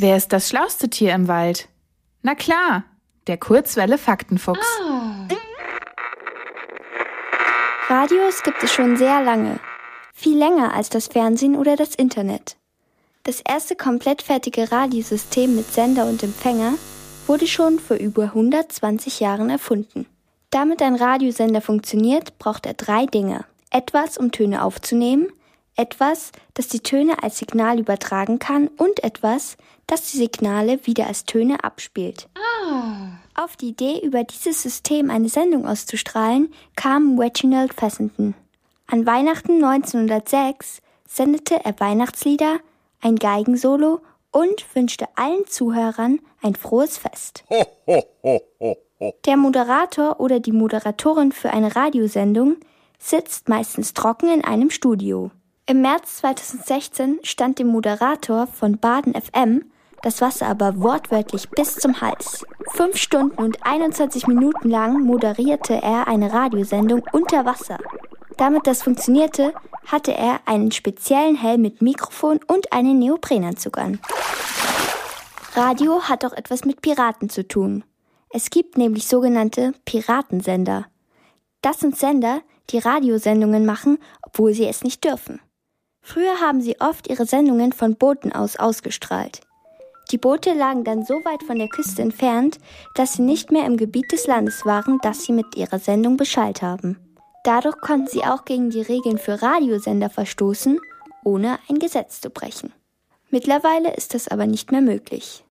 Wer ist das schlauste Tier im Wald? Na klar, der Kurzwelle Faktenfuchs. Oh. Radios gibt es schon sehr lange. Viel länger als das Fernsehen oder das Internet. Das erste komplett fertige Radiosystem mit Sender und Empfänger wurde schon vor über 120 Jahren erfunden. Damit ein Radiosender funktioniert, braucht er drei Dinge. Etwas, um Töne aufzunehmen, etwas, das die Töne als Signal übertragen kann und etwas, das die Signale wieder als Töne abspielt. Oh. Auf die Idee, über dieses System eine Sendung auszustrahlen, kam Reginald Fessenden. An Weihnachten 1906 sendete er Weihnachtslieder, ein Geigensolo und wünschte allen Zuhörern ein frohes Fest. Der Moderator oder die Moderatorin für eine Radiosendung sitzt meistens trocken in einem Studio. Im März 2016 stand dem Moderator von Baden FM das Wasser aber wortwörtlich bis zum Hals. Fünf Stunden und 21 Minuten lang moderierte er eine Radiosendung unter Wasser. Damit das funktionierte, hatte er einen speziellen Helm mit Mikrofon und einen Neoprenanzug an. Radio hat auch etwas mit Piraten zu tun. Es gibt nämlich sogenannte Piratensender. Das sind Sender, die Radiosendungen machen, obwohl sie es nicht dürfen. Früher haben sie oft ihre Sendungen von Booten aus ausgestrahlt. Die Boote lagen dann so weit von der Küste entfernt, dass sie nicht mehr im Gebiet des Landes waren, das sie mit ihrer Sendung beschallt haben. Dadurch konnten sie auch gegen die Regeln für Radiosender verstoßen, ohne ein Gesetz zu brechen. Mittlerweile ist das aber nicht mehr möglich.